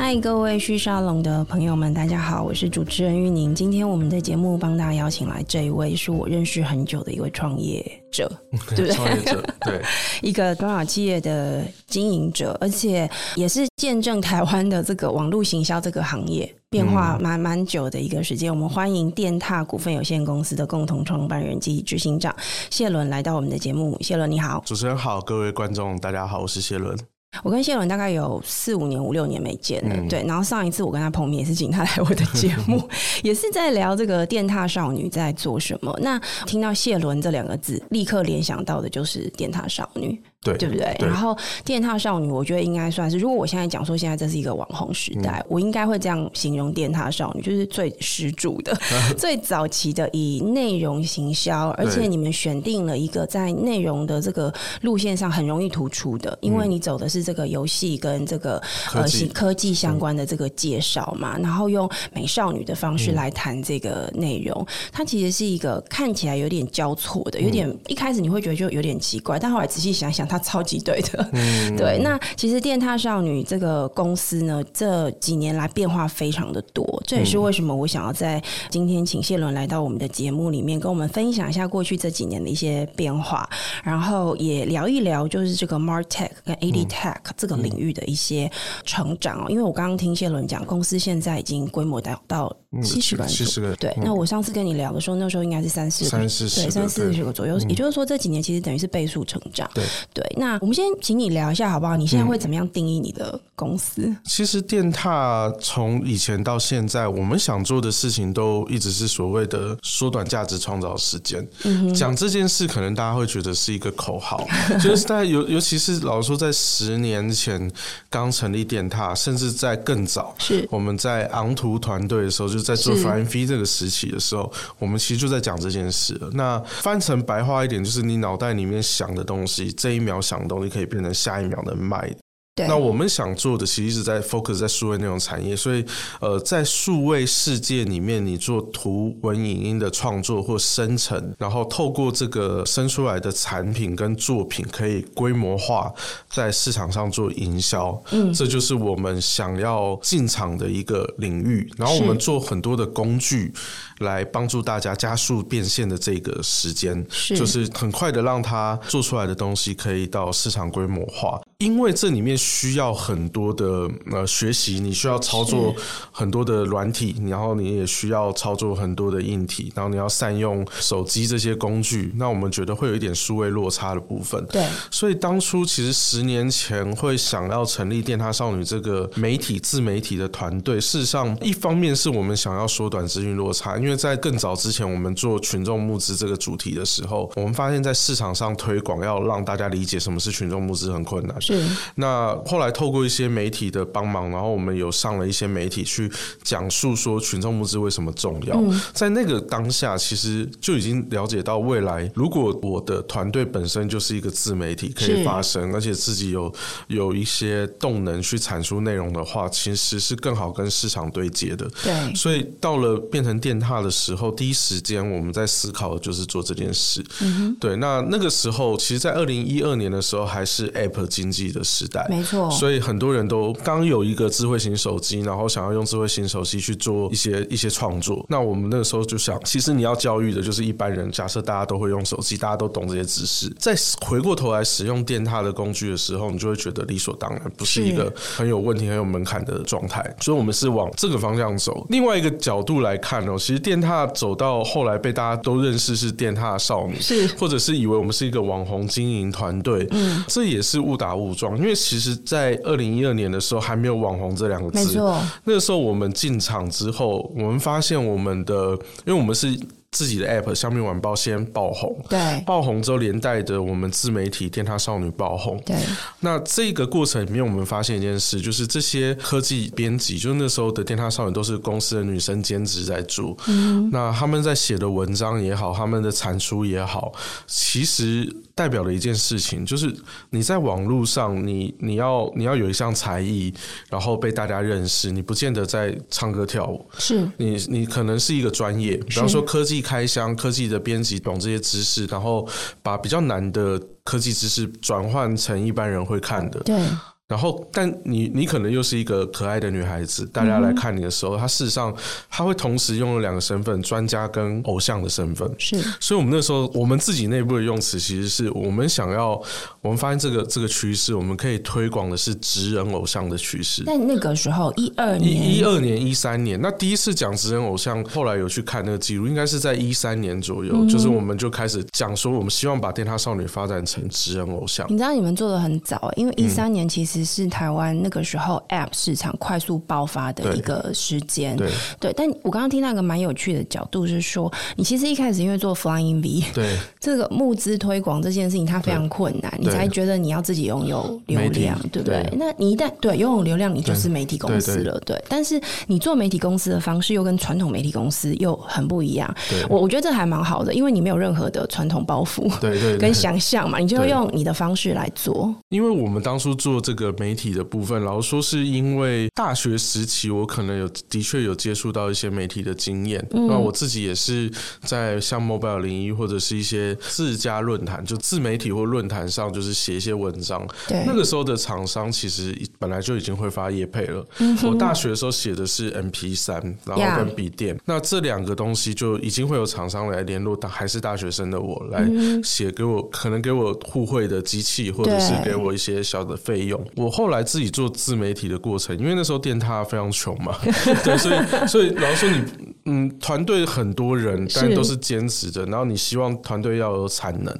嗨，各位旭沙龙的朋友们，大家好，我是主持人玉宁。今天我们的节目帮大家邀请来这一位，是我认识很久的一位创业者，对不对？创业者，对，一个中小企业的经营者，而且也是见证台湾的这个网络行销这个行业变化蛮蛮久的一个时间。我们欢迎电踏股份有限公司的共同创办人及执行长谢伦来到我们的节目。谢伦你好，主持人好，各位观众大家好，我是谢伦。我跟谢伦大概有四五年、五六年没见了，嗯、对。然后上一次我跟他碰面也是请他来我的节目，也是在聊这个电踏少女在做什么。那听到谢伦这两个字，立刻联想到的就是电踏少女。对，对不对？对，然后电踏少女，我觉得应该算是，如果我现在讲说现在这是一个网红时代，嗯、我应该会这样形容电踏少女，就是最始祖的、最早期的以内容行销，而且你们选定了一个在内容的这个路线上很容易突出的，因为你走的是这个游戏跟这个呃科技相关的这个介绍嘛，嗯、然后用美少女的方式来谈这个内容，嗯、它其实是一个看起来有点交错的，有点、嗯、一开始你会觉得就有点奇怪，但后来仔细想想。他超级对的，嗯、对。那其实电踏少女这个公司呢，这几年来变化非常的多，这也是为什么我想要在今天请谢伦来到我们的节目里面，跟我们分享一下过去这几年的一些变化，然后也聊一聊就是这个 MarTech 跟 AdTech 这个领域的一些成长。因为我刚刚听谢伦讲，公司现在已经规模达到七十个人，七十个。对。那我上次跟你聊的时候，那时候应该是三四三四对三四十个左右，也就是说这几年其实等于是倍数成长。对。对，那我们先请你聊一下好不好？你现在会怎么样定义你的公司？嗯、其实电踏从以前到现在，我们想做的事情都一直是所谓的缩短价值、创造时间。讲、这件事，可能大家会觉得是一个口号，就是在尤尤其是老实说，在十年前刚成立电踏，甚至在更早，是我们在昂图团队的时候，就在做 V 这个时期的时候，我们其实就在讲这件事了。那翻成白话一点，就是你脑袋里面想的东西，这一秒想的东西可以变成下一秒的卖。对那我们想做的其实一直在 focus 在数位内容产业，所以呃，在数位世界里面，你做图文影音的创作或生成，然后透过这个生出来的产品跟作品，可以规模化在市场上做营销，嗯，这就是我们想要进场的一个领域。然后我们做很多的工具来帮助大家加速变现的这个时间，是就是很快的让它做出来的东西可以到市场规模化。因为这里面需要很多的呃学习，你需要操作很多的软体，然后你也需要操作很多的硬体，然后你要善用手机这些工具。那我们觉得会有一点数位落差的部分。对，所以当初其实十年前会想要成立电塔少女这个媒体自媒体的团队，事实上一方面是我们想要缩短资讯落差，因为在更早之前我们做群众募资这个主题的时候，我们发现在市场上推广要让大家理解什么是群众募资很困难。是，那后来透过一些媒体的帮忙，然后我们有上了一些媒体去讲述说群众募资为什么重要。嗯、在那个当下，其实就已经了解到未来，如果我的团队本身就是一个自媒体，可以发声，而且自己有有一些动能去产出内容的话，其实是更好跟市场对接的。对，所以到了变成电獭的时候，第一时间我们在思考的就是做这件事。嗯哼，对，那那个时候，其实，在二零一二年的时候，还是 App 经济。的时代，没错，所以很多人都刚有一个智慧型手机，然后想要用智慧型手机去做一些一些创作。那我们那个时候就想，其实你要教育的就是一般人。假设大家都会用手机，大家都懂这些知识，再回过头来使用电獭的工具的时候，你就会觉得理所当然，不是一个很有问题、很有门槛的状态。所以，我们是往这个方向走。另外一个角度来看哦，其实电踏走到后来被大家都认识是电踏少女，是或者是以为我们是一个网红经营团队，嗯，这也是误打误撞。因为其实，在二零一二年的时候，还没有“网红”这两个字。没错，那个时候我们进场之后，我们发现我们的，因为我们是。自己的 app《香蜜晚报》先爆红，对，爆红之后连带的我们自媒体电塔少女爆红，对。那这个过程里面，我们发现一件事，就是这些科技编辑，就是那时候的电塔少女都是公司的女生兼职在做，嗯，那他们在写的文章也好，他们的产出也好，其实代表了一件事情，就是你在网络上，你你要你要有一项才艺，然后被大家认识，你不见得在唱歌跳舞，是你你可能是一个专业，比方说科技。开箱、科技的编辑，懂这些知识，然后把比较难的科技知识转换成一般人会看的。对。然后，但你你可能又是一个可爱的女孩子，大家来看你的时候，她、嗯、事实上她会同时拥有两个身份：专家跟偶像的身份。是，所以我们那时候我们自己内部的用词，其实是我们想要，我们发现这个这个趋势，我们可以推广的是职人偶像的趋势。但那个时候一二年，一二年、一三年，那第一次讲职人偶像，后来有去看那个记录，应该是在一三年左右，嗯、就是我们就开始讲说，我们希望把电塔少女发展成职人偶像。你知道你们做的很早，因为一三年其实是台湾。那个时候，App 市场快速爆发的一个时间，对，对。但我刚刚听到一个蛮有趣的角度是说，你其实一开始因为做 Flying V，对 这个募资推广这件事情，它非常困难，你才觉得你要自己拥有流量，对不对？对，那你一旦对拥有流量，你就是媒体公司了，对，对。但是你做媒体公司的方式又跟传统媒体公司又很不一样。我我觉得这还蛮好的，因为你没有任何的传统包袱，对对，跟想象嘛，你就用你的方式来做。因为我们当初做这个媒体的部分。然后，说，是因为大学时期我可能有的确有接触到一些媒体的经验。那、嗯、我自己也是在像 Mobile 零一或者是一些自家论坛，就自媒体或论坛上，就是写一些文章。对，那个时候的厂商其实本来就已经会发业配了。嗯、我大学的时候写的是 MP 三，然后跟笔电，那这两个东西就已经会有厂商来联络，还是大学生的我来写给我，可能给我互惠的机器，或者是给我一些小的费用。我后来自己。做自媒体的过程，因为那时候电塔非常穷嘛，对，所以所以然后说你嗯，团队很多人，但都是兼职的，然后你希望团队要有产能。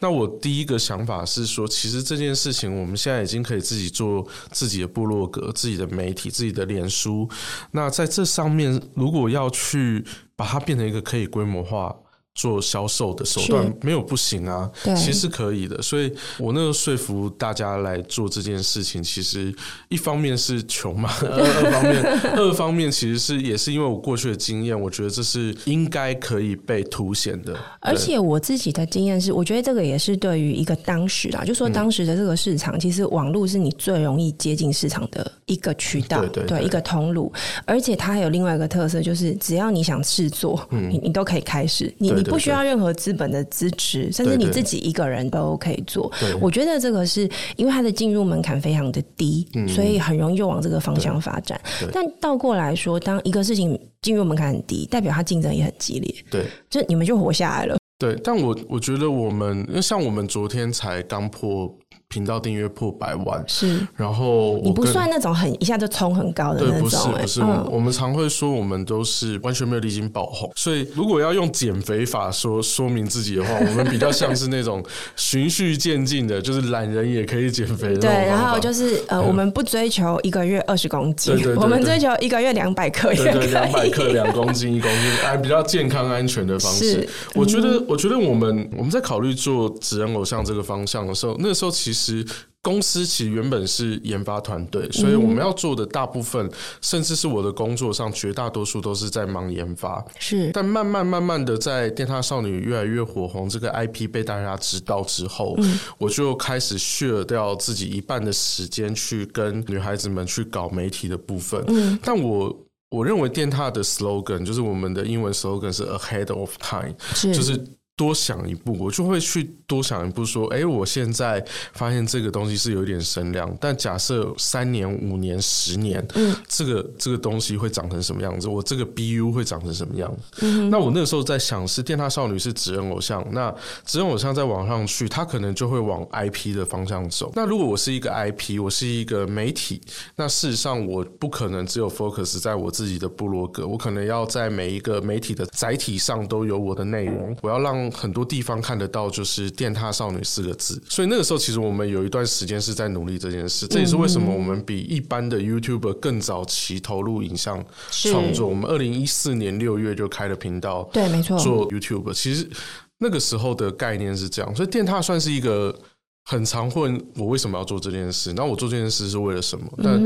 那我第一个想法是说，其实这件事情我们现在已经可以自己做自己的部落格、自己的媒体、自己的脸书。那在这上面，如果要去把它变成一个可以规模化。做销售的手段没有不行啊，其实是可以的。所以我那个说服大家来做这件事情，其实一方面是穷嘛，二方面二方面其实是也是因为我过去的经验，我觉得这是应该可以被凸显的。而且我自己的经验是，我觉得这个也是对于一个当时啊，就说当时的这个市场，其实网络是你最容易接近市场的一个渠道，对，一个通路。而且它还有另外一个特色，就是只要你想试做，你你都可以开始，你你。不需要任何资本的支持，甚至你自己一个人都可以做。我觉得这个是因为它的进入门槛非常的低，嗯，所以很容易就往这个方向发展。但倒过来说，当一个事情进入门槛很低，代表它竞争也很激烈。对，就你们就活下来了。对，但我我觉得我们，因为像我们昨天才刚破。频道订阅破百万。是，然后你不算那种很一下就冲很高的那种，不是不是，嗯、我们常会说我们都是完全没有历经爆红，所以如果要用减肥法说说明自己的话，我们比较像是那种循序渐进的，就是懒人也可以减肥的。对，然后就是呃，我们不追求一个月二十公斤，对我们追求一个月两百克，对对，两百克两公斤一公斤，哎，比较健康安全的方式。我觉得，我觉得我们我们在考虑做职人偶像这个方向的时候，那个时候其实。其实公司其实原本是研发团队，所以我们要做的大部分，甚至是我的工作上绝大多数都是在忙研发。是，但慢慢慢慢的，在电塔少女越来越火红，这个 IP 被大家知道之后，我就开始 share 掉自己一半的时间去跟女孩子们去搞媒体的部分。嗯，但我我认为电塔的 slogan 就是我们的英文 slogan 是 ahead of time，就是。多想一步，我就会去多想一步，说，哎，我现在发现这个东西是有点声量，但假设三年、五年、十年，嗯，这个这个东西会长成什么样子？我这个 BU 会长成什么样子？嗯，那我那个时候在想，是电塔少女是职人偶像，那职人偶像再往上去，他可能就会往 IP 的方向走。那如果我是一个 IP，我是一个媒体，那事实上我不可能只有 focus 在我自己的部落格，我可能要在每一个媒体的载体上都有我的内容，我要让。很多地方看得到，就是“电踏少女”四个字，所以那个时候其实我们有一段时间是在努力这件事。这也是为什么我们比一般的 YouTuber 更早期投入影像创作。我们二零一四年六月就开了频道，对，没错，做 YouTuber。其实那个时候的概念是这样，所以电踏算是一个。很常问我为什么要做这件事，那我做这件事是为了什么？但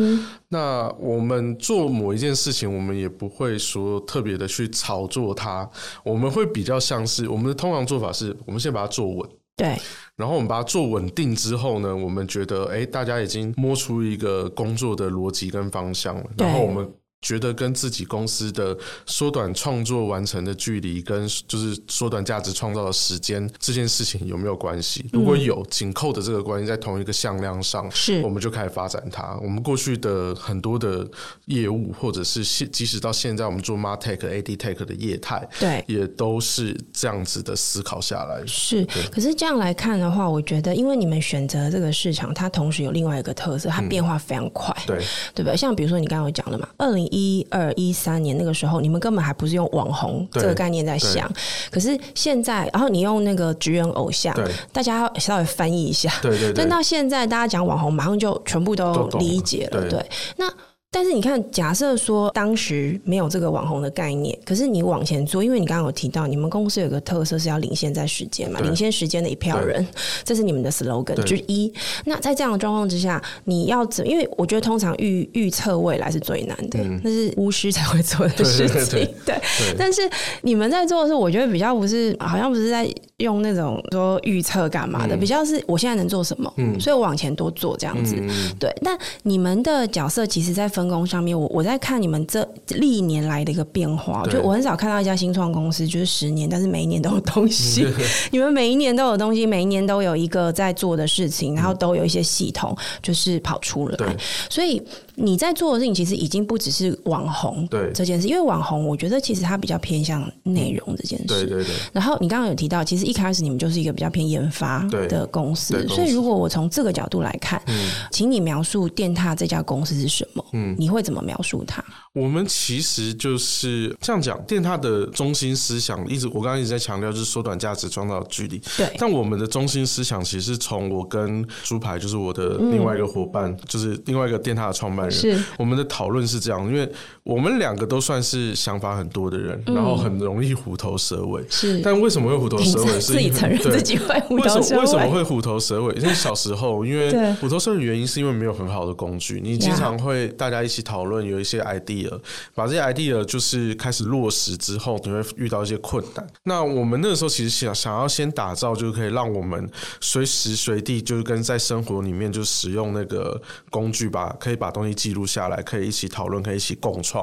那我们做某一件事情，我们也不会说特别的去炒作它，我们会比较像是我们的通常做法是，我们先把它做稳，对，然后我们把它做稳定之后呢，我们觉得哎，大家已经摸出一个工作的逻辑跟方向了，然后我们。觉得跟自己公司的缩短创作完成的距离，跟就是缩短价值创造的时间这件事情有没有关系？如果有紧扣的这个关系，在同一个向量上，是我们就开始发展它。我们过去的很多的业务，或者是现即使到现在我们做 MarTech、AdTech 的业态，对，也都是这样子的思考下来。是，可是这样来看的话，我觉得因为你们选择这个市场，它同时有另外一个特色，它变化非常快，嗯、对，对吧？像比如说你刚刚有讲了嘛，二零一二一三年那个时候，你们根本还不是用网红这个概念在想。可是现在，然后你用那个职员偶像，大家稍微翻译一下。对对对。但到现在，大家讲网红，马上就全部都理解了。对，那。但是你看，假设说当时没有这个网红的概念，可是你往前做，因为你刚刚有提到，你们公司有个特色是要领先在时间嘛，领先时间的一票人，这是你们的 slogan 之一。那在这样的状况之下，你要怎？因为我觉得通常预预测未来是最难的，嗯、那是巫师才会做的事情。对，但是你们在做的时候，我觉得比较不是，好像不是在用那种说预测干嘛的，嗯、比较是我现在能做什么，嗯，所以我往前多做这样子。嗯、对，那你们的角色其实，在分。分工上面，我我在看你们这历年来的一个变化，就我很少看到一家新创公司就是十年，但是每一年都有东西。你们每一年都有东西，每一年都有一个在做的事情，然后都有一些系统，就是跑出来。所以你在做的事情，其实已经不只是网红对这件事，因为网红我觉得其实它比较偏向内容这件事。对对对。然后你刚刚有提到，其实一开始你们就是一个比较偏研发的公司，所以如果我从这个角度来看，请你描述电獭这家公司是什么？嗯。你会怎么描述它？我们其实就是这样讲，电獭的中心思想一直，我刚刚一直在强调，就是缩短价值，创造距离。对。但我们的中心思想，其实从我跟猪排，就是我的另外一个伙伴，嗯、就是另外一个电獭的创办人，是我们的讨论是这样，因为我们两个都算是想法很多的人，嗯、然后很容易虎头蛇尾。是。但为什么会虎头蛇尾？是自己承认自己会虎头蛇尾。为什么会虎头蛇尾？因为小时候，因为虎头蛇尾的原因是因为没有很好的工具，你经常会大家。一起讨论有一些 idea，把这些 idea 就是开始落实之后，你会遇到一些困难。那我们那个时候其实想想要先打造，就可以让我们随时随地就是跟在生活里面就使用那个工具吧，可以把东西记录下来，可以一起讨论，可以一起共创。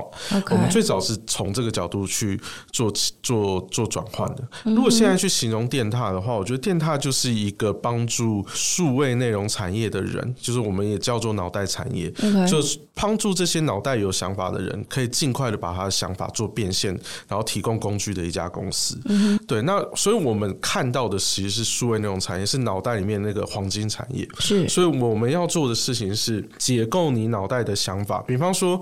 我们最早是从这个角度去做做做转换的。如果现在去形容电踏的话，我觉得电踏就是一个帮助数位内容产业的人，就是我们也叫做脑袋产业.就是帮助。这些脑袋有想法的人，可以尽快的把他的想法做变现，然后提供工具的一家公司。嗯、对，那所以我们看到的其实是数位内容产业，是脑袋里面那个黄金产业。是，所以我们要做的事情是解构你脑袋的想法。比方说，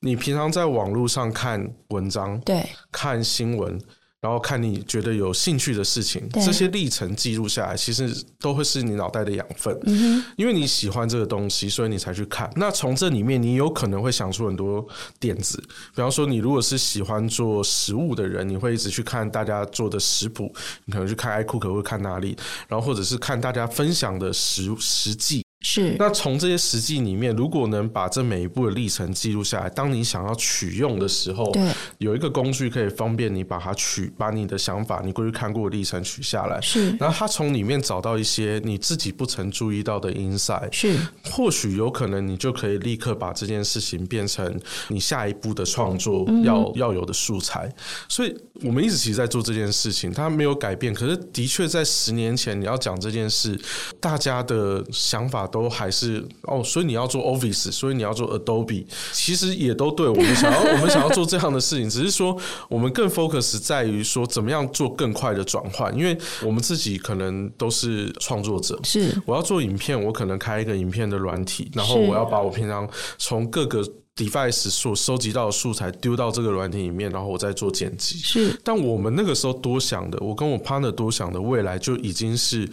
你平常在网络上看文章，对，看新闻。然后看你觉得有兴趣的事情，这些历程记录下来，其实都会是你脑袋的养分。嗯。因为你喜欢这个东西，所以你才去看。那从这里面，你有可能会想出很多点子。比方说，你如果是喜欢做食物的人，你会一直去看大家做的食谱，你可能去看 iCook 会看哪里，然后或者是看大家分享的食食记。是，那从这些实际里面，如果能把这每一步的历程记录下来，当你想要取用的时候，对，有一个工具可以方便你把它取，把你的想法、你过去看过的历程取下来。是，然后他从里面找到一些你自己不曾注意到的 insight。是，或许有可能你就可以立刻把这件事情变成你下一步的创作要、嗯、要有的素材。所以我们一直其实在做这件事情，它没有改变。可是的确在十年前你要讲这件事，大家的想法。都还是哦，所以你要做 Office，所以你要做 Adobe，其实也都对。我们想要，我们想要做这样的事情，只是说我们更 focus 在于说怎么样做更快的转换，因为我们自己可能都是创作者。是，我要做影片，我可能开一个影片的软体，然后我要把我平常从各个 device 所收集到的素材丢到这个软体里面，然后我再做剪辑。是，但我们那个时候多想的，我跟我 partner 多想的未来就已经是。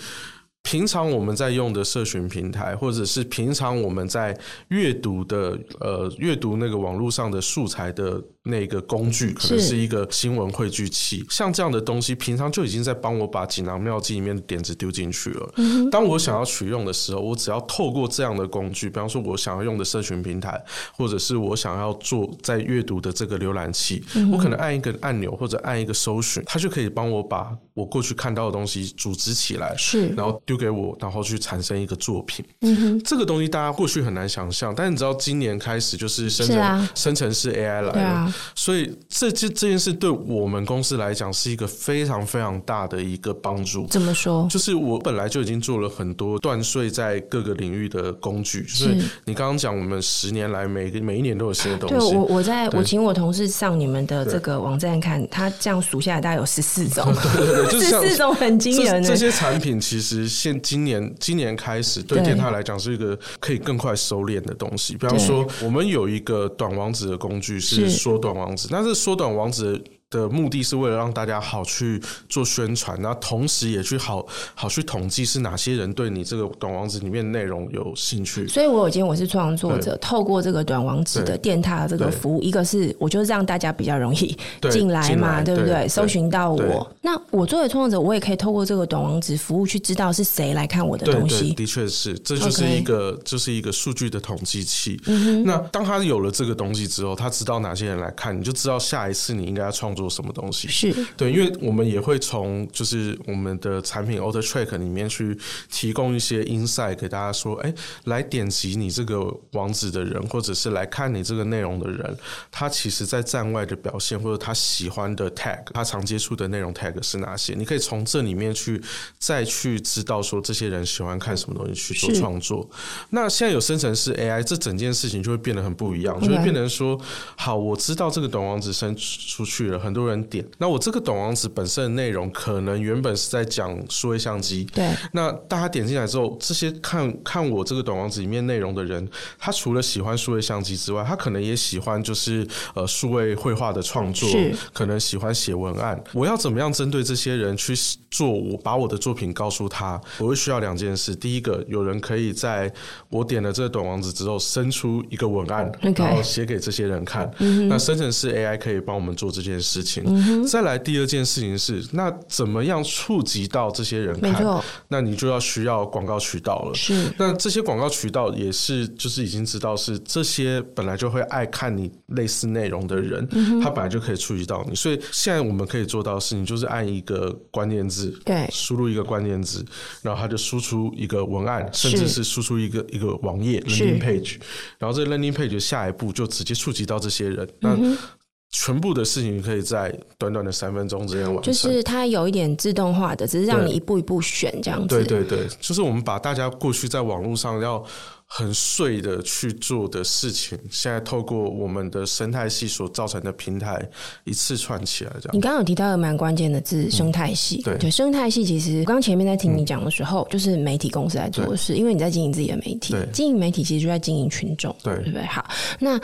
平常我们在用的社群平台，或者是平常我们在阅读的呃阅读那个网络上的素材的那个工具，可能是。一个新闻汇聚器，像这样的东西，平常就已经在帮我把锦囊妙计里面的点子丢进去了。当我想要取用的时候，我只要透过这样的工具，比方说我想要用的社群平台，或者是我想要做在阅读的这个浏览器，我可能按一个按钮或者按一个搜寻，它就可以帮我把我过去看到的东西组织起来，是，然后丢给我，然后去产生一个作品。嗯哼，这个东西大家过去很难想象，但是你知道今年开始就是生成生成式 AI 来了。所以这这这件事对我们公司来讲是一个非常非常大的一个帮助。怎么说？就是我本来就已经做了很多断碎在各个领域的工具。就是你刚刚讲，我们十年来每个每一年都有新的东西。对，我我在我请我同事上你们的这个网站看，他这样数下来大概有十四种。十四种很惊人。这些产品其实现今年今年开始对电獭来讲是一个可以更快收敛的东西。比方说，我们有一个短网址的工具是说。短王子，但是缩短王子的目的是为了让大家好去做宣传，那同时也去好好去统计是哪些人对你这个短网址里面内容有兴趣。所以，我有今天我是创作者，透过这个短网址的电獭的这个服务，一个是我就是让大家比较容易进来嘛，对不对？搜寻到我，那我作为创作者，我也可以透过这个短网址服务去知道是谁来看我的东西。的确是，这就是一个.就是一个数据的统计器。嗯。那当他有了这个东西之后，他知道哪些人来看，你就知道下一次你应该要创作。做什么东西是对，因为我们也会从就是我们的产品 Auto Track 里面去提供一些 insight 给大家说，哎，来点击你这个网址的人，或者是来看你这个内容的人，他其实在站外的表现，或者他喜欢的 tag，他常接触的内容 tag 是哪些？你可以从这里面去再去知道说这些人喜欢看什么东西去做创作。那现在有生成式 AI，这整件事情就会变得很不一样，就会变成说，好，我知道这个短网址生出去了很。很多人点，那我这个短王子本身的内容可能原本是在讲数位相机，对。那大家点进来之后，这些看看我这个短王子里面内容的人，他除了喜欢数位相机之外，他可能也喜欢就是呃数位绘画的创作，是可能喜欢写文案。我要怎么样针对这些人去做？我把我的作品告诉他，我会需要两件事。第一个，有人可以在我点了这个短王子之后，生出一个文案.然后写给这些人看。嗯、那生成式 AI 可以帮我们做这件事。嗯、再来第二件事情是，那怎么样触及到这些人看？那你就要需要广告渠道了。是，那这些广告渠道也是，就是已经知道是这些本来就会爱看你类似内容的人，嗯、他本来就可以触及到你。所以现在我们可以做到的事情，就是按一个关键字，对，输入一个关键字，然后他就输出一个文案，甚至是输出一个一个网页 landing page，然后这个 landing page 下一步就直接触及到这些人。那、嗯全部的事情可以在短短的三分钟之间完成，就是它有一点自动化的，只是让你一步一步选这样子。对对对，就是我们把大家过去在网络上要很碎的去做的事情，现在透过我们的生态系所造成的平台一次串起来，这样。你刚刚有提到一个蛮关键的字，生态系。嗯、对对，生态系其实刚前面在听你讲的时候，嗯、就是媒体公司在做的事，因为你在经营自己的媒体，经营媒体其实就在经营群众，对对不对？好，那。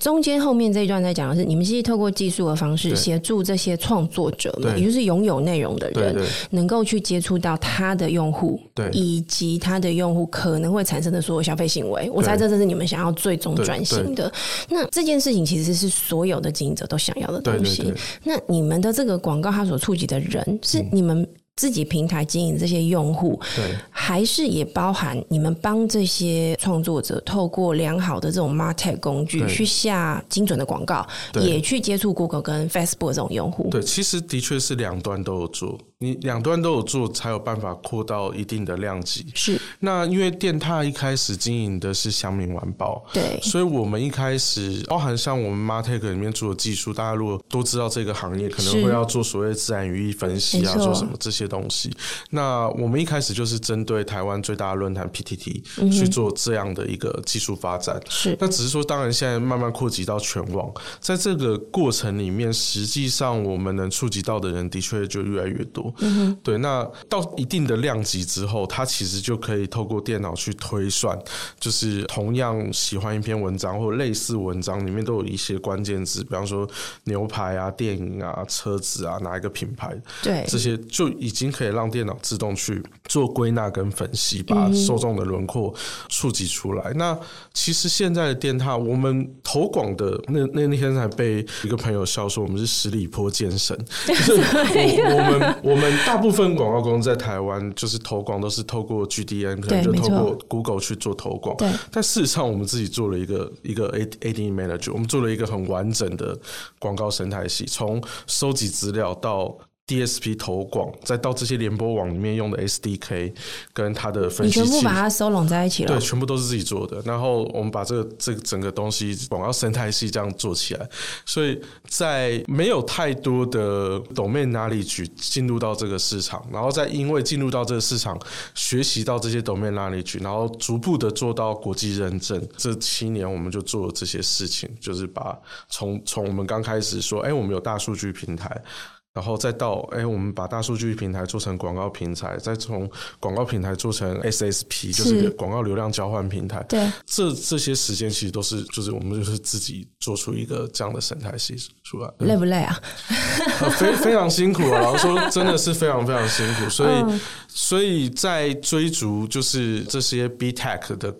中间后面这一段在讲的是，你们其实透过技术的方式协助这些创作者们，也就是拥有内容的人，能够去接触到他的用户，对，以及他的用户可能会产生的所有消费行为。我猜这是你们想要最终转型的。那这件事情其实是所有的经营者都想要的东西。那你们的这个广告，它所触及的人是你们。自己平台经营这些用户，对，还是也包含你们帮这些创作者透过良好的这种 MarTech 工具去下精准的广告，也去接触 Google 跟 Facebook 这种用户。对，其实的确是两端都有做。你两端都有做，才有办法扩到一定的量级。是，那因为电踏一开始经营的是乡民晚报，对，所以我们一开始包含像我们 MarTech 里面做的技术，大家如果都知道这个行业，可能会要做所谓自然语义分析啊，做什么这些东西。那我们一开始就是针对台湾最大的论坛 PTT 去做这样的一个技术发展。是，那只是说，当然现在慢慢扩及到全网，在这个过程里面，实际上我们能触及到的人的确就越来越多。嗯哼，对，那到一定的量级之后，它其实就可以透过电脑去推算，就是同样喜欢一篇文章或类似文章里面都有一些关键字，比方说牛排啊、电影啊、车子啊，哪一个品牌，对，这些就已经可以让电脑自动去做归纳跟跟分析，把受众的轮廓触及出来。嗯、那其实现在的电塔，我们投广的那那那天才被一个朋友笑说，我们是十里坡健身。就是我，我们我们大部分广告公司在台湾，就是投广都是透过 GDN，可能就透过 Google 去做投广。对，但事实上我们自己做了一个一个 A AD Manager，我们做了一个很完整的广告生态系，从收集资料到。DSP 投广，再到这些联播网里面用的 SDK 跟它的分析器，你全部把它收拢在一起了。对，全部都是自己做的。然后我们把这个这个整个东西广告生态系这样做起来，所以在没有太多的 domain knowledge 进入到这个市场，然后再因为进入到这个市场，学习到这些 domain knowledge，然后逐步的做到国际认证。这七年我们就做了这些事情，就是把从从我们刚开始说，哎，我们有大数据平台。然后再到哎、欸，我们把大数据平台做成广告平台，再从广告平台做成 SSP，就是广告流量交换平台。对，这这些时间其实都是，就是我们就是自己做出一个这样的生态系统出来。累不累啊？非非常辛苦啊！说，真的是非常非常辛苦。所以，嗯、所以在追逐就是这些 B Tech 的。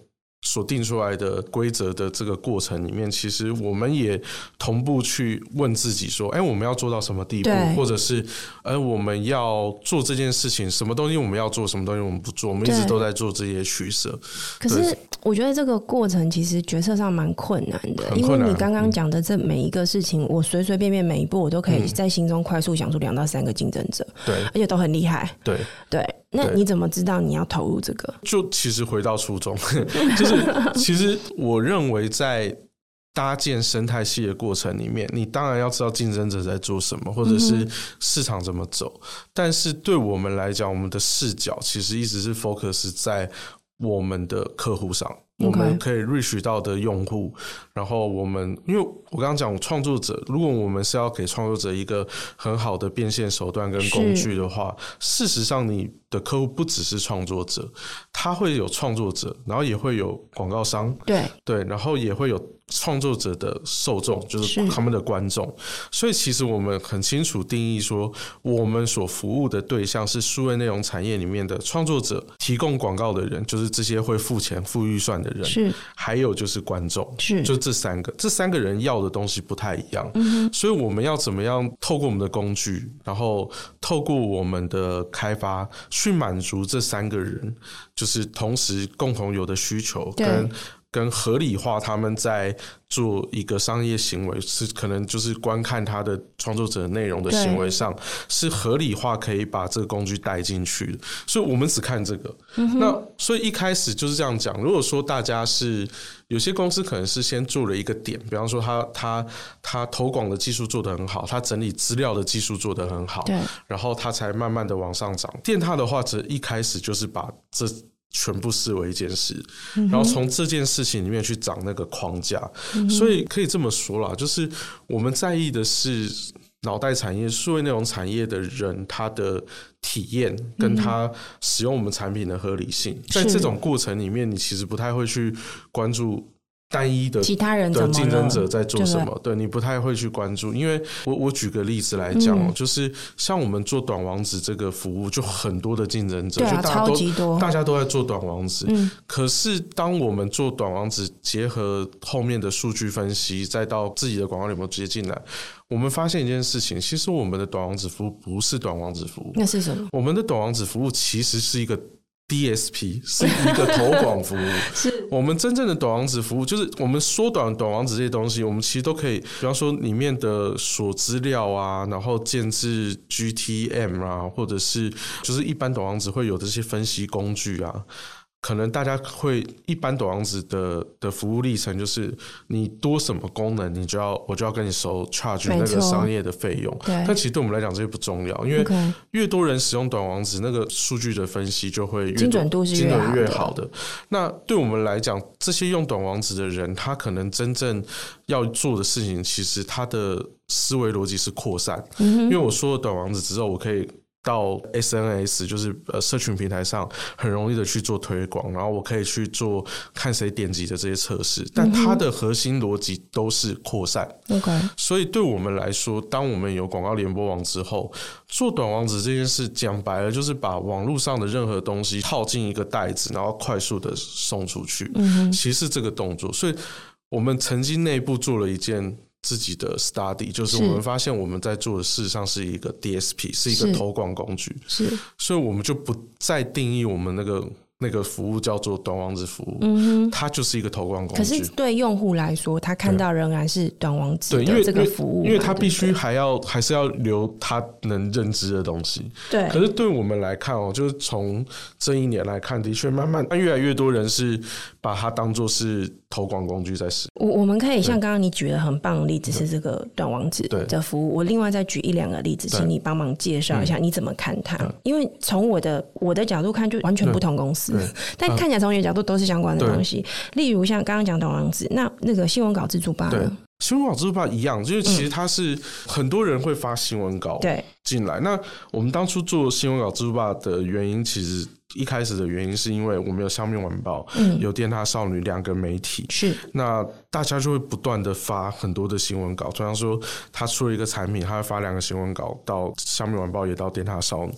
所定出来的规则的这个过程里面，其实我们也同步去问自己说：“哎，我们要做到什么地步？或者是，哎，我们要做这件事情，什么东西我们要做，什么东西我们不做？我们一直都在做这些取舍。可是，我觉得这个过程其实决策上蛮困难的，因为你刚刚讲的这每一个事情，我随随便便每一步，我都可以在心中快速想出两到三个竞争者，对，而且都很厉害，对对。那你怎么知道你要投入这个？就其实回到初衷，就是其实我认为在搭建生态系的过程里面，你当然要知道竞争者在做什么，或者是市场怎么走。但是对我们来讲，我们的视角其实一直是 focus 在我们的客户上。我们可以 reach 到的用户，然后我们，因为我刚刚讲创作者，如果我们是要给创作者一个很好的变现手段跟工具的话，事实上你的客户不只是创作者，他会有创作者，然后也会有广告商，对。对，然后也会有创作者的受众，就是他们的观众。所以其实我们很清楚定义说，我们所服务的对象是数位内容产业里面的创作者，提供广告的人，就是这些会付钱、付预算的人，是，还有就是观众，是，就这三个，这三个人要的东西不太一样，嗯，所以我们要怎么样透过我们的工具，然后透过我们的开发，去满足这三个人，就是同时共同有的需求跟跟合理化他们在。做一个商业行为是可能就是观看他的创作者内容的行为上是合理化，可以把这个工具带进去的，所以我们只看这个。那所以一开始就是这样讲。如果说大家是有些公司可能是先做了一个点，比方说他他他投广的技术做得很好，他整理资料的技术做得很好，对，然后他才慢慢的往上涨。电獭的话，则一开始就是把这。全部视为一件事，然后从这件事情里面去找那个框架，所以可以这么说啦，就是我们在意的是脑袋产业、数位内容产业的人他的体验，跟他使用我们产品的合理性，在这种过程里面，你其实不太会去关注。单一的其他人的竞争者在做什么？对，你不太会去关注，因为我我举个例子来讲哦，就是像我们做短网址这个服务，就很多的竞争者，就大家都大家都在做短网址。可是当我们做短网址，结合后面的数据分析，再到自己的广告里面直接进来，我们发现一件事情，其实我们的短网址服务不是短网址服务，那是什么？我们的短网址服务其实是一个。DSP 是一个投广服务，是我们真正的短网址服务，就是我们缩短短网址这些东西，我们其实都可以，比方说里面的锁资料啊，然后建置 GTM 啊，或者是就是一般短网址会有这些分析工具啊。可能大家会一般短网址的的服务历程就是你多什么功能，你就要我就要跟你收 charge 那个商业的费用。但其实对我们来讲这些不重要，因为越多人使用短网址，那个数据的分析就会越精准度是越好的，越好的。那对我们来讲，这些用短网址的人，他可能真正要做的事情，其实他的思维逻辑是扩散。因为我说了短网址之后，我可以。到 SNS，就是呃社群平台上很容易的去做推广，然后我可以去做看谁点击的这些测试，但它的核心逻辑都是扩散。OK，所以对我们来说，当我们有广告联播网之后，做短网址这件事讲白了就是把网络上的任何东西套进一个袋子，然后快速的送出去。嗯，其实是这个动作，所以我们曾经内部做了一件。自己的 study 就是我们发现我们在做的事实上是一个 DSP，是，是一个投广工具，是，所以我们就不再定义我们那个。那个服务叫做短网址服务，嗯哼，它就是一个投广工具。可是对用户来说，他看到仍然是短网址的这个服务，因为他必须还要还是要留他能认知的东西。对。可是对我们来看哦，就是从这一年来看，的确慢慢越来越多人是把它当做是投广工具在使用。我我们可以像刚刚你举的很棒的例子是这个短网址的服务，我另外再举一两个例子，请你帮忙介绍一下你怎么看它？因为从我的我的角度看，就完全不同公司。但看起来从你的角度都是相关的东西，例如像刚刚讲短网址，那那个新闻稿自助吧，对，新闻稿自助吧一样，就是其实它是很多人会发新闻稿对。进来。那我们当初做新闻稿自助吧的原因，其实一开始的原因是因为我们有香面晚报，嗯，有电塔少女两个媒体，是那大家就会不断的发很多的新闻稿，就像说他出了一个产品，他会发两个新闻稿到香面晚报，也到电塔少女。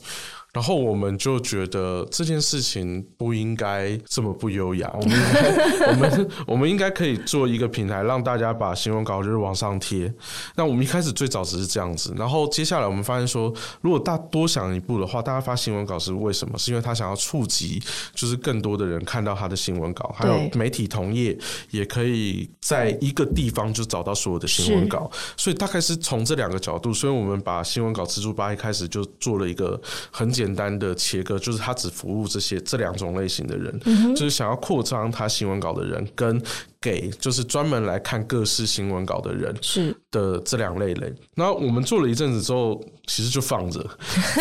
然后我们就觉得这件事情不应该这么不优雅，我们应该我们我们应该可以做一个平台，让大家把新闻稿就是往上贴。那我们一开始最早只是这样子，然后接下来我们发现说，如果大多想一步的话，大家发新闻稿是为什么？是因为他想要触及，就是更多的人看到他的新闻稿，还有媒体同业也可以在一个地方就找到所有的新闻稿。所以大概是从这两个角度，所以我们把新闻稿蜘蛛吧一开始就做了一个很简。简单的切割，就是他只服务这些这两种类型的人，嗯、就是想要扩张他新闻稿的人，跟给就是专门来看各式新闻稿的人是的这两类人。然后我们做了一阵子之后，其实就放着，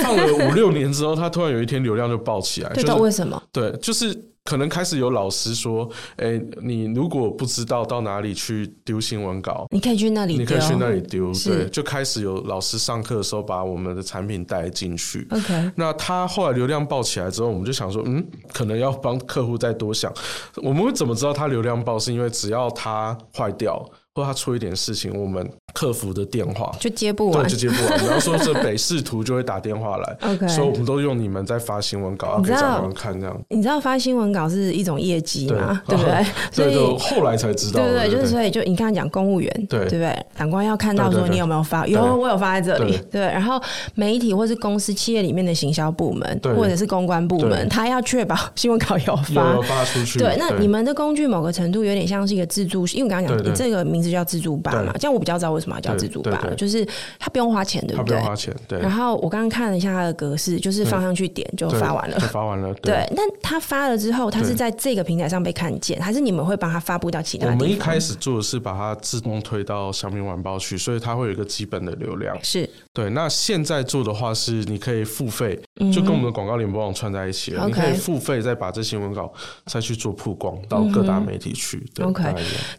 放了五六年之后，他突然有一天流量就爆起来，对，就是为什么？对，就是。可能开始有老师说：“哎、欸，你如果不知道到哪里去丢新闻稿，你可以去那里，你可以去那里丢。对，就开始有老师上课的时候把我们的产品带进去。OK，那他后来流量爆起来之后，我们就想说，嗯，可能要帮客户再多想。我们会怎么知道他流量爆？是因为只要他坏掉。”或他出一点事情，我们客服的电话。就接不完，对，就接不完。然后说这北市图就会打电话来，OK，所以我们都用你们在发新闻稿，可以找人看这样。你知道发新闻稿是一种业绩嘛？对，不 对？所以就后来才知道，对对对，就是所以就你刚刚讲公务员，对。对不对？长官要看到说你有没有发，有我有发在这里，对。然后媒体或是公司企业里面的行销部门或者是公关部门，他要确保新闻稿有发。有发出去。对，那你们的工具某个程度有点像是一个自助，因为我刚刚讲你这个名字叫自助吧嘛，这样我比较知道为什么要叫自助吧了，就是他不用花钱，对不对？他不用花钱，对。然后我刚刚看了一下它的格式，就是放上去点就发完了，就发完了。对，那他发了之后，他是在这个平台上被看见，还是你们会帮他发布到其他？我们一开始做的是把它自动推到小米晚报去，所以它会有一个基本的流量。是对。那现在做的话是，你可以付费，就跟我们的广告联播网串在一起了。你可以付费再把这新闻稿再去做曝光到各大媒体去。OK，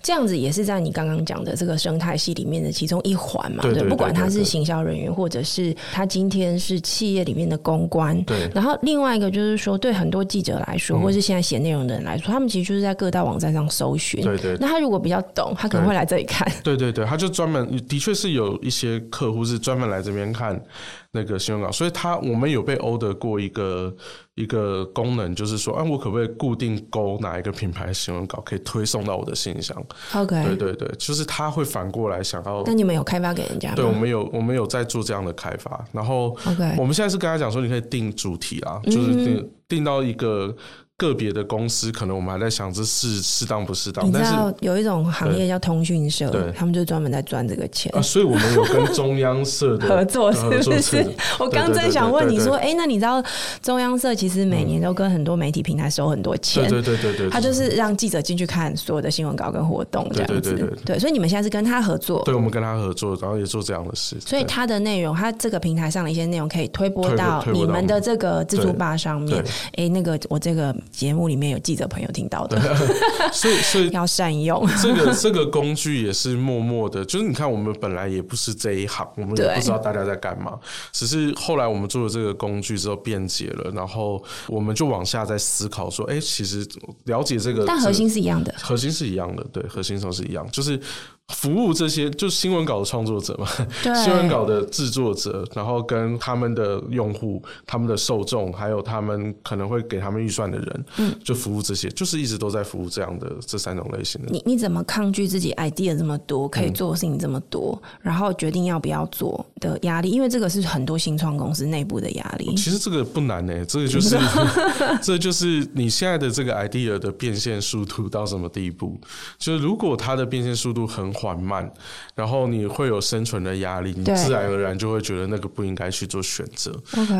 这样子也是在你刚刚讲的这个生态系里面的其中一环嘛，对，不管他是行销人员，或者是他今天是企业里面的公关，对。然后另外一个就是说，对很多记者来说，或是现在写内容的人来说，他们其实就是在各大网站上搜寻，对对。那他如果比较懂，他可能会来这里看，对对对，他就专门，的确是有一些客户是专门来这边看那个新闻稿，所以他我们有被 order 过一个。一个功能就是说，啊，我可不可以固定勾哪一个品牌新闻稿，可以推送到我的信箱？OK，对对对，就是他会反过来想要。那你们有开发给人家吗？对，我们有，我们有在做这样的开发。然后，OK，我们现在是跟他讲说，你可以定主题啊，就是定定到一个。个别的公司可能我们还在想这是适当不适当，但是有一种行业叫通讯社，对，他们就专门在赚这个钱啊。所以我们有跟中央社的 合作，是不是？我刚正想问你说，哎，那你知道中央社其实每年都跟很多媒体平台收很多钱，对对对对，他就是让记者进去看所有的新闻稿跟活动这样子，对。所以你们现在是跟他合作，对，我们跟他合作，然后也做这样的事。所以他的内容，他这个平台上的一些内容可以推播到你们的这个自助吧上面。哎，那个我这个节目里面有记者朋友听到的，所以所以 要善用。这个这个工具也是默默的，就是你看我们本来也不是这一行，我们也不知道大家在干嘛，只是后来我们做了这个工具之后便捷了，然后我们就往下在思考说，哎，其实了解这个，但核心是一样的，核心是一样的，对，核心上是一样，就是。服务这些就是新闻稿的创作者嘛，对新闻稿的制作者，然后跟他们的用户、他们的受众，还有他们可能会给他们预算的人，嗯，就服务这些，就是一直都在服务这样的这三种类型的。你你怎么抗拒自己 idea 这么多，可以做的事情这么多，嗯、然后决定要不要做的压力？因为这个是很多新创公司内部的压力。其实这个不难呢、欸，这个就是 这就是你现在的这个 idea 的变现速度到什么地步？就是如果它的变现速度很缓慢，然后你会有生存的压力，你自然而然就会觉得那个不应该去做选择。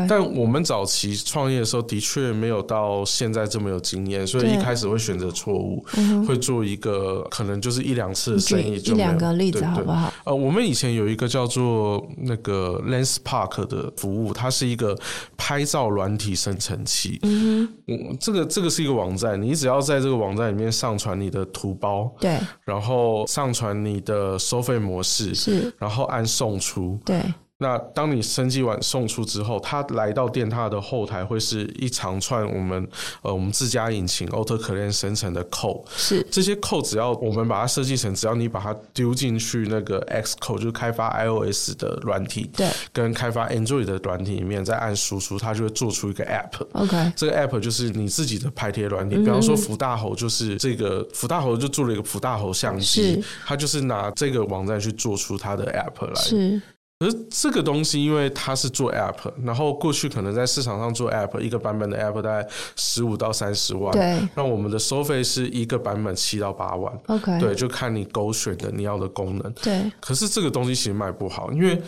但我们早期创业的时候的确没有到现在这么有经验，所以一开始会选择错误，会做一个可能就是一两次的生意就，就一两个例子好不好？呃，我们以前有一个叫做那个 Lenspark 的服务，它是一个拍照软体生成器。嗯哼，这个这个是一个网站，你只要在这个网站里面上传你的图包，对，然后上传你。的收费模式是，然后按送出，对。那当你升级完送出之后，它来到电塔的后台会是一长串我们呃我们自家引擎 AutoCAD 生成的 code，是这些 code 只要我们把它设计成，只要你把它丢进去那个 Xcode 就是开发 iOS 的软体，对，跟开发 Android 的软体里面再按输出，它就会做出一个 App。OK，这个 App 就是你自己的拍贴软体，比方说福大猴就是这个福大猴就做了一个福大猴相机，它就是拿这个网站去做出它的 App 来。是。可是这个东西，因为它是做 App，然后过去可能在市场上做 App，一个版本的 App 大概十五到三十万，对。那我们的收费是一个版本七到八万，OK，对，就看你勾选的你要的功能，对。可是这个东西其实卖不好，因为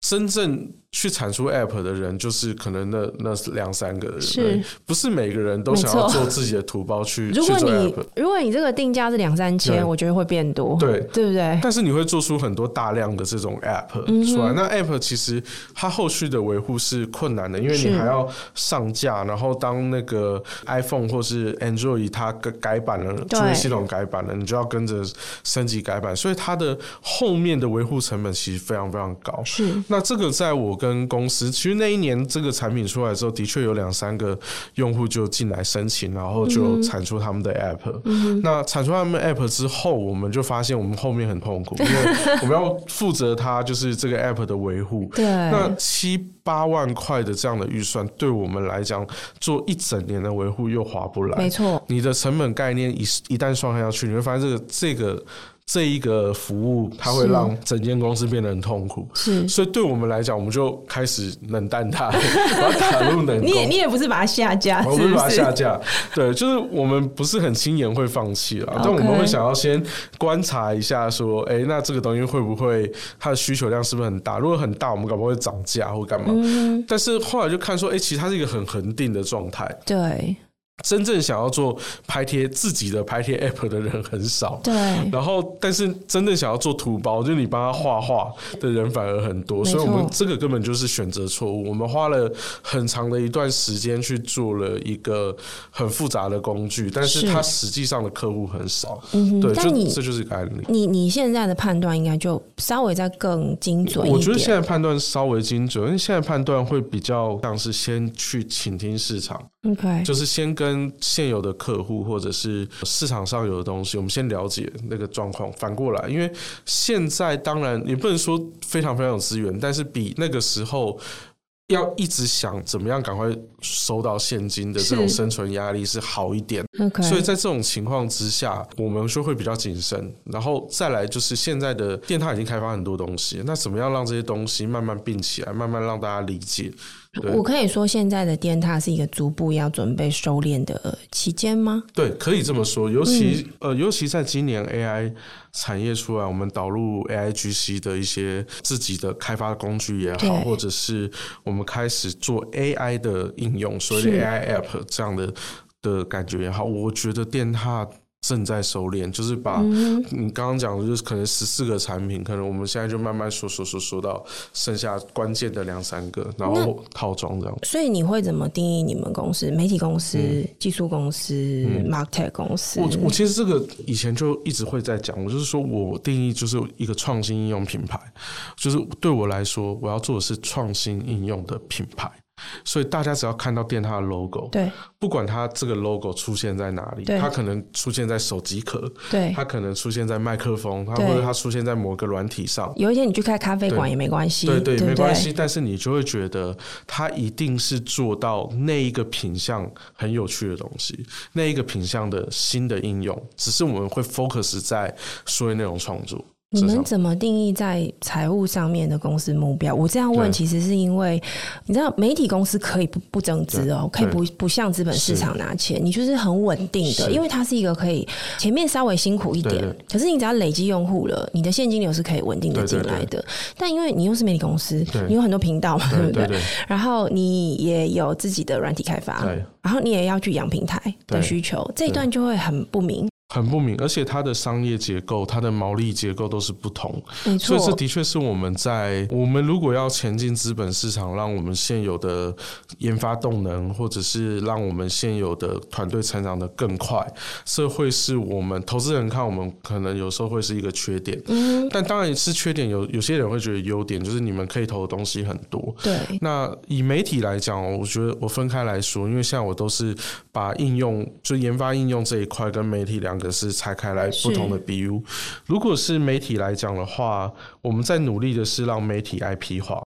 真正。去产出 App 的人，就是可能那那两三个人，是。不是每个人都想要做自己的图包去？如果你如果你这个定价是两三千，我觉得会变多，对。对不对？但是你会做出很多大量的这种 App 出来，嗯、那 App 其实它后续的维护是困难的，因为你还要上架，然后当那个 iPhone 或是 Android 它改改版了，作业系统改版了，你就要跟着升级改版，所以它的后面的维护成本其实非常非常高。是，那这个在我跟公司，其实那一年这个产品出来之后，的确有两三个用户就进来申请，然后就产出他们的 App。嗯、那产出他们 App 之后，我们就发现我们后面很痛苦，因为我们要负责它就是这个 App 的维护。对，那七八万块的这样的预算，对我们来讲，做一整年的维护又划不来。没错，你的成本概念一一旦算下去，你会发现这个这个。这一个服务，它会让整间公司变得很痛苦。是，所以对我们来讲，我们就开始冷淡它，把它打入冷宫。你也你也不是把它下架，我不是把它下架。对，就是我们不是很轻言会放弃了，但我们会想要先观察一下，说，哎，那这个东西会不会它的需求量是不是很大？如果很大，我们搞不好会涨价或干嘛。但是后来就看说，哎，其实它是一个很恒定的状态。对。真正想要做拍贴自己的拍贴 app 的人很少，对。然后，但是真正想要做图包，就是你帮他画画的人反而很多，所以我们这个根本就是选择错误。我们花了很长的一段时间去做了一个很复杂的工具，但是它实际上的客户很少。嗯，对，就这就是一个案例。你你现在的判断应该就稍微再更精准一点。我觉得现在判断稍微精准，因为现在判断会比较像是先去倾听市场，OK，就是先跟。现有的客户或者是市场上有的东西，我们先了解那个状况。反过来，因为现在当然也不能说非常非常有资源，但是比那个时候要一直想怎么样赶快收到现金的这种生存压力是好一点。Okay. 所以在这种情况之下，我们就会比较谨慎。然后再来就是现在的电它已经开发很多东西，那怎么样让这些东西慢慢并起来，慢慢让大家理解？我可以说，现在的电塔是一个逐步要准备收敛的期间吗？对，可以这么说。尤其、嗯、呃，尤其在今年 AI 产业出来，我们导入 AIGC 的一些自己的开发工具也好，或者是我们开始做 AI 的应用，所谓的 AI App 这样的的感觉也好，我觉得电獭正在收敛，就是把你刚刚讲的，就是可能十四个产品，可能我们现在就慢慢说说说说到剩下关键的两三个，然后套装这样。所以你会怎么定义你们公司？媒体公司、嗯、技术公司、嗯、Market 公司？我我其实这个以前就一直会在讲，我就是说我定义就是一个创新应用品牌，就是对我来说，我要做的是创新应用的品牌。所以大家只要看到电它的 logo，对，不管它这个 logo 出现在哪里，它可能出现在手机壳，对，它可能出现在麦克风，它或者它出现在某个软体上。有一天你去开咖啡馆也没关系，对对，对，没关系。但是你就会觉得它一定是做到那一个品相很有趣的东西，那一个品相的新的应用，只是我们会 focus 在数位内容创作。你们怎么定义在财务上面的公司目标？我这样问，其实是因为你知道，媒体公司可以不不增资哦，可以不不向资本市场拿钱，你就是很稳定的，因为它是一个可以前面稍微辛苦一点，可是你只要累积用户了，你的现金流是可以稳定的进来的。但因为你又是媒体公司，你有很多频道嘛，对不对？然后你也有自己的软体开发，然后你也要去养平台的需求，这一段就会很不明。很不明，而且它的商业结构、它的毛利结构都是不同。所以这的确是我们在我们如果要前进资本市场，让我们现有的研发动能，或者是让我们现有的团队成长的更快，这会是我们投资人看我们可能有时候会是一个缺点。嗯，但当然是缺点，有有些人会觉得优点，就是你们可以投的东西很多。对。那以媒体来讲，我觉得我分开来说，因为现在我都是把应用就研发应用这一块跟媒体两个。是拆开来不同的 BU。如果是媒体来讲的话，我们在努力的是让媒体 IP 化。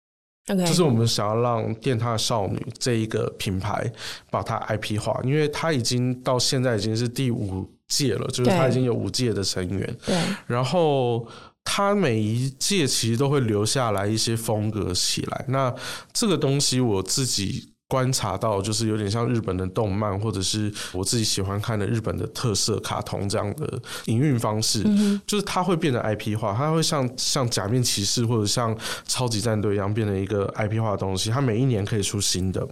就是我们想要让电塔少女这一个品牌把它 IP 化，因为它已经到现在已经是第五届了，就是它已经有五届的成员。对。然后它每一届其实都会留下来一些风格起来。那这个东西我自己。观察到就是有点像日本的动漫，或者是我自己喜欢看的日本的特色卡通这样的营运方式，就是它会变得 IP 化，它会像像假面骑士或者像超级战队一样变成一个 IP 化的东西。它每一年可以出新的，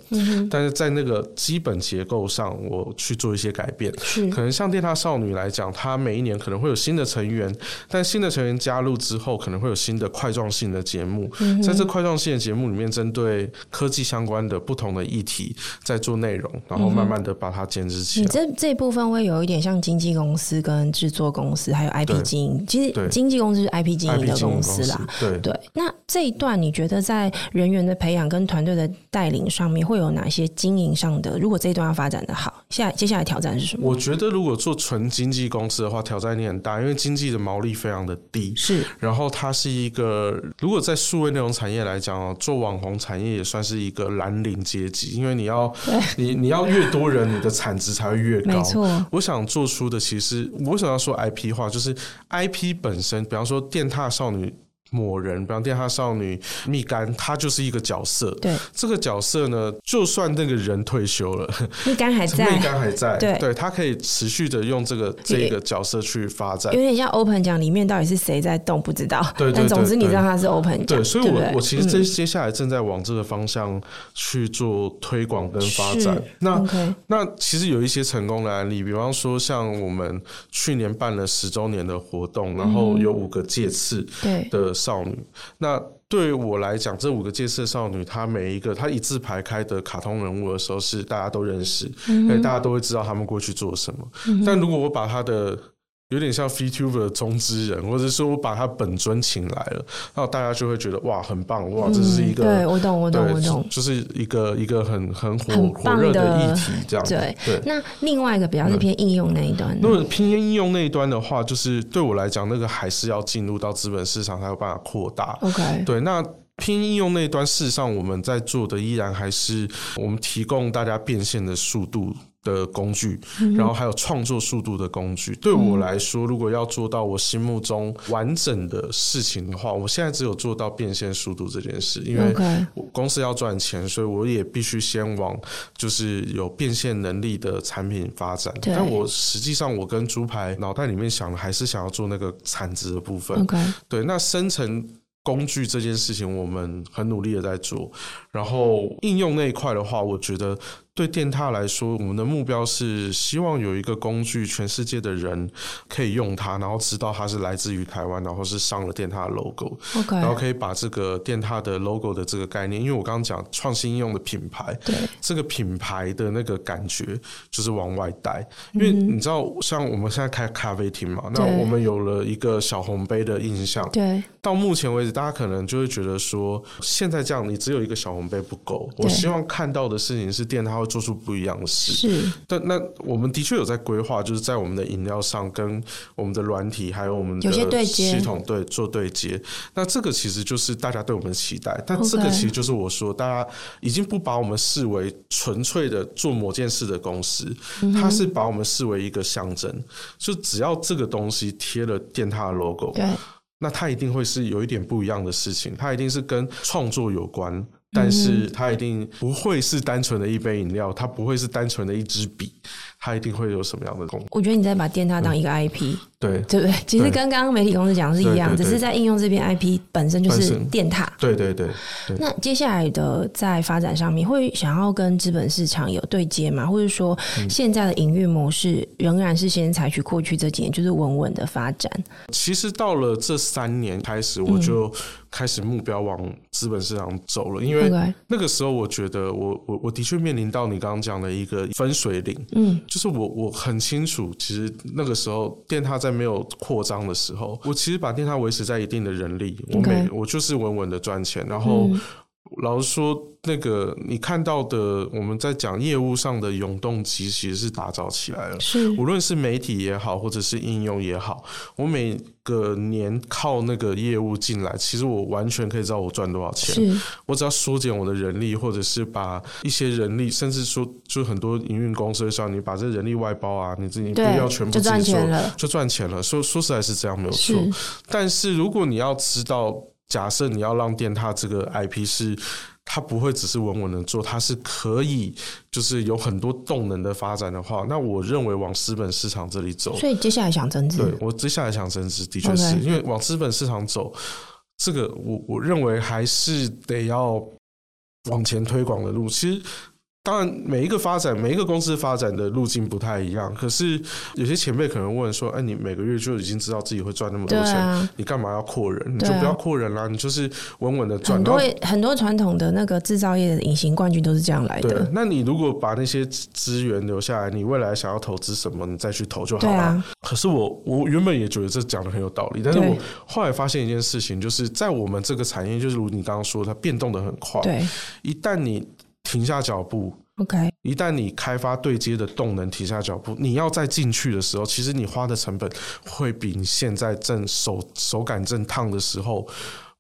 但是在那个基本结构上，我去做一些改变。可能像电塔少女来讲，它每一年可能会有新的成员，但新的成员加入之后，可能会有新的块状性的节目，在这块状性的节目里面，针对科技相关的不同的。议题在做内容，然后慢慢的把它建设起来。嗯、你这这部分会有一点像经纪公司跟制作公司，还有 IP 经营。其实经纪公司是 IP 经营的公司啦。对对。那这一段你觉得在人员的培养跟团队的带领上面会有哪些经营上的？如果这一段要发展的好，下接下来挑战是什么？我觉得如果做纯经纪公司的话，挑战也很大，因为经济的毛利非常的低。是。然后它是一个，如果在数位内容产业来讲哦，做网红产业也算是一个蓝领阶级。因为你要，你你要越多人，你的产值才会越高。没错，我想做出的其实，我想要说 IP 化，就是 IP 本身，比方说电踏少女。某人，比方电獭少女蜜柑，她就是一个角色。对，这个角色呢，就算那个人退休了，蜜柑还在，蜜柑还在。对，对，他可以持续的用这个这个角色去发展。有点像 Open 奖里面到底是谁在动，不知道。对，对，对，对，但总之你知道他是 Open 奖。对，所以我我其实这接下来正在往这个方向去做推广跟发展。那 Okay 那其实有一些成功的案例，比方说像我们去年办了十周年的活动，然后有五个届次的。少女，那对于我来讲，这五个戒色少女，她每一个她一字排开的卡通人物的时候，是大家都认识，嗯、哼。大家都会知道他们过去做什么。嗯、但如果我把她的有点像 VTuber 的中之人，或者说我把他本尊请来了，然后大家就会觉得哇，很棒哇，这是一个、嗯、对我懂我懂我懂，就是一个一个很很火很火热的议题这样。对对。那另外一个比较是偏应用那一端，那么偏应用那一端的话，就是对我来讲，那个还是要进入到资本市场才有办法扩大。OK，对，那偏应用那一端，事实上我们在做的依然还是我们提供大家变现的速度的工具，然后还有创作速度的工具。对我来说，如果要做到我心目中完整的事情的话，我现在只有做到变现速度这件事。因为公司要赚钱，所以我也必须先往就是有变现能力的产品发展。但我实际上，我跟猪排脑袋里面想的还是想要做那个产值的部分。对，那生成工具这件事情，我们很努力的在做。然后应用那一块的话，我觉得。对电獭来说，我们的目标是希望有一个工具，全世界的人可以用它，然后知道它是来自于台湾，然后是上了电獭的 logo，Okay. 然后可以把这个电獭的 logo 的这个概念，因为我刚刚讲创新应用的品牌，对这个品牌的那个感觉就是往外带，因为你知道，像我们现在开咖啡厅嘛，那我们有了一个小红杯的印象，对，到目前为止，大家可能就会觉得说，现在这样你只有一个小红杯不够，我希望看到的事情是电獭会做出不一样的事，是，但那我们的确有在规划，就是在我们的饮料上跟我们的软体还有我们的系统对做对接，那这个其实就是大家对我们的期待，但这个其实就是我说，大家已经不把我们视为纯粹的做某件事的公司，它是把我们视为一个象征，就只要这个东西贴了电獭的 logo，对，那它一定会是有一点不一样的事情，它一定是跟创作有关。但是它一定不会是单纯的一杯饮料，它不会是单纯的一支笔，它一定会有什么样的功能？我觉得你在把电塔当一个 IP，对对不对？其实跟刚刚媒体公司讲的是一样，只是在应用这边 IP 本身就是电塔。对对对。那接下来的在发展上面，会想要跟资本市场有对接吗？或者说现在的营运模式仍然是先采取过去这几年就是稳稳的发展？其实到了这三年开始，我就。开始目标往资本市场走了，因为那个时候我觉得我我我的确面临到你刚刚讲的一个分水岭，嗯，就是我我很清楚，其实那个时候电塔在没有扩张的时候，我其实把电台维持在一定的人力，我每我就是稳稳的赚钱，然后。老实说，那个你看到的，我们在讲业务上的永动机，其实是打造起来了。是，无论是媒体也好，或者是应用也好，我每个年靠那个业务进来，其实我完全可以知道我赚多少钱。是，我只要缩减我的人力，或者是把一些人力，甚至说，就很多营运公司会说，你把这人力外包啊，你自己不要全部自己做，就赚钱了。说说实在是这样没有错。但是如果你要知道。假设你要让电塔这个 IP 是，它不会只是稳稳的做，它是可以就是有很多动能的发展的话，那我认为往资本市场这里走。所以接下来想增资，对，我接下来想增资，的确是因为往资本市场走，这个我我认为还是得要往前推广的路，其实。当然，每一个发展，每一个公司发展的路径不太一样。可是有些前辈可能问说：“哎，你每个月就已经知道自己会赚那么多钱，啊、你干嘛要扩人？你就不要扩人啦，啊、你就是稳稳的赚。”很多很多传统的那个制造业的隐形冠军都是这样来的。对，那你如果把那些资源留下来，你未来想要投资什么，你再去投就好了。啊、可是我我原本也觉得这讲的很有道理，但是我后来发现一件事情，就是在我们这个产业，就是如你刚刚说，它变动的很快。对，一旦你。停下脚步，OK。一旦你开发对接的动能停下脚步，你要再进去的时候，其实你花的成本会比你现在正手手感正烫的时候。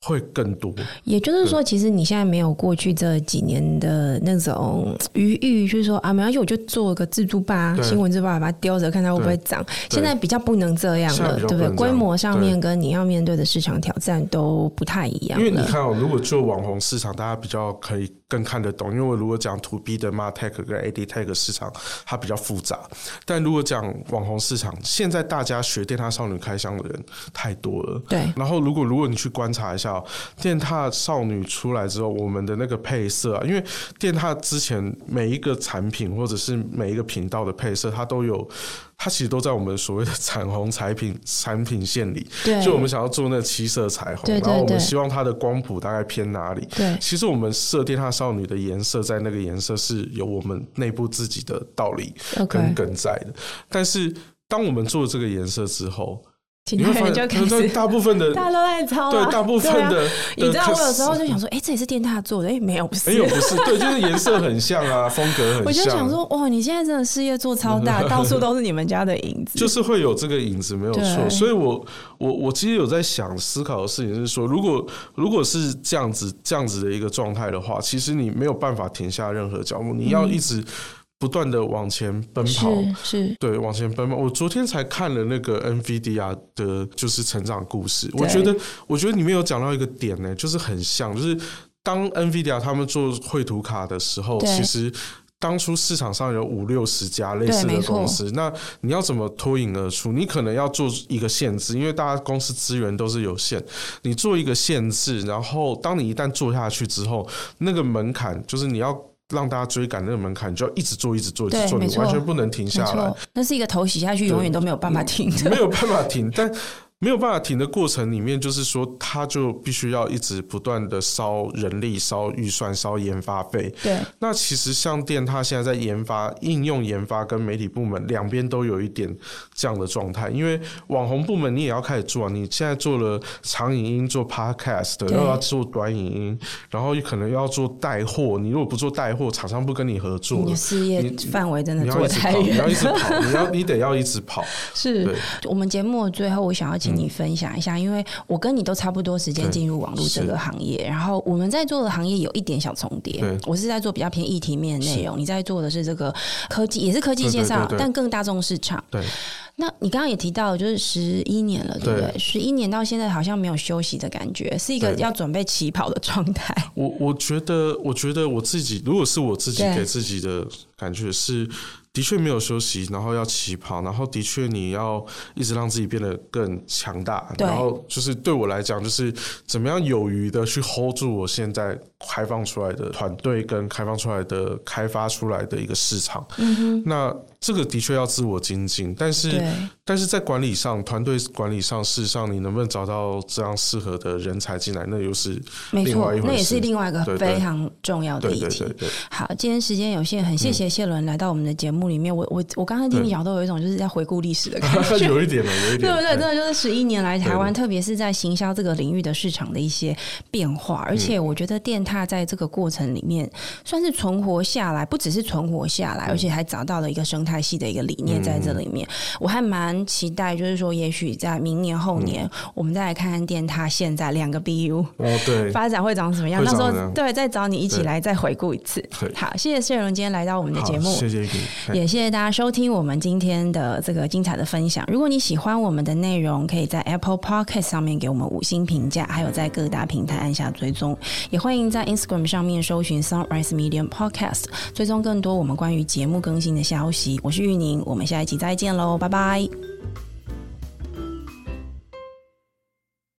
会更多，也就是说，其实你现在没有过去这几年的那种余裕，就是说啊，没关系，我就做个自助吧，新闻自助吧，把它丢着，看它会不会涨。现在比较不能这样了，对不对？规模上面跟你要面对的市场挑战都不太一样。因为你看哦，如果做网红市场，大家比较可以更看得懂。因为我如果讲 To B 的 MarTech 跟 AdTech 市场，它比较复杂。但如果讲网红市场，现在大家学电獭少女开箱的人太多了。对。然后，如果如果你去观察一下。电踏少女出来之后，我们的那个配色啊，因为电踏之前每一个产品或者是每一个频道的配色，它都有，它其实都在我们所谓的彩虹产品产品线里。对，就我们想要做那七色彩虹，然后我们希望它的光谱大概偏哪里？对，其实我们设电獭少女的颜色在那个颜色是有我们内部自己的道理跟梗在的。但是当我们做了这个颜色之后，你会发现，大部分的 大家都在抄，对，大部分的，你知道，我有时候就想说，哎，这也是电大做的，哎，没有，不是，没有，不是，对，就是颜色很像啊，风格很像。我就想说，哇，你现在真的事业做超大，到处都是你们家的影子，就是会有这个影子，没有错。所以我，我，我其实有在想思考的事情是说，如果如果是这样子这样子的一个状态的话，其实你没有办法停下任何脚步，你要一直。不断的往前奔跑，是，是对，往前奔跑。我昨天才看了那个 NVIDIA 的，就是成长故事。我觉得，我觉得里面有讲到一个点呢，就是很像，就是当 NVIDIA 他们做绘图卡的时候，其实当初市场上有五六十家类似的公司，那你要怎么脱颖而出？你可能要做一个限制，因为大家公司资源都是有限，你做一个限制，然后当你一旦做下去之后，那个门槛就是你要。让大家追赶那个门槛，你就要一直做，一直做，一直做，你完全不能停下来。那是一个头洗下去，永远都没有办法停的，没有办法停，但。没有办法停的过程里面，就是说，他就必须要一直不断的烧人力、烧预算、烧研发费。对。那其实像电他现在在研发、应用研发跟媒体部门两边都有一点这样的状态，因为网红部门你也要开始做啊，你现在做了长影音、做 podcast，又要做短影音，然后可能要做带货。你如果不做带货，厂商不跟你合作，你事业范围真的做太远，你要一直跑，你要你得要一直跑。是。我们节目最后，我想要请。你分享一下，因为我跟你都差不多时间进入网络这个行业，然后我们在做的行业有一点小重叠。我是在做比较偏议题面的内容，你在做的是这个科技，也是科技介绍，但更大众市场。对，那你刚刚也提到，就是十一年了，对不对？十一年到现在好像没有休息的感觉，是一个要准备起跑的状态。我我觉得，我觉得我自己，如果是我自己给自己的感觉是。的确没有休息，然后要起跑，然后的确你要一直让自己变得更强大，然后就是对我来讲，就是怎么样有余的去 hold 住我现在开放出来的团队跟开放出来的开发出来的一个市场。嗯哼，那。这个的确要自我精进，但是但是在管理上，团队管理上，事实上你能不能找到这样适合的人才进来，那又是。没错，那也是另外一个非常重要的议题。好，今天时间有限，很谢谢谢伦来到我们的节目里面。我我我刚才听你讲，都有一种就是在回顾历史的感觉，有一点有一点，对不对？真的就是十一年来台湾，特别是在行销这个领域的市场的一些变化。而且我觉得电踏在这个过程里面算是存活下来，不只是存活下来，而且还找到了一个生态。系的一个理念在这里面，我还蛮期待，就是说，也许在明年后年，我们再来看看电塔现在两个 BU 哦，对，发展会长什么样？那时候对，再找你一起来再回顾一次。好，谢谢谢荣今天来到我们的节目，谢谢你，也谢谢大家收听我们今天的这个精彩的分享。如果你喜欢我们的内容，可以在 Apple Podcast 上面给我们五星评价，还有在各大平台按下追踪，也欢迎在 Instagram 上面搜寻 Sunrise Medium Podcast，追踪更多我们关于节目更新的消息。我是玉宁，我们下一期再见喽，拜拜。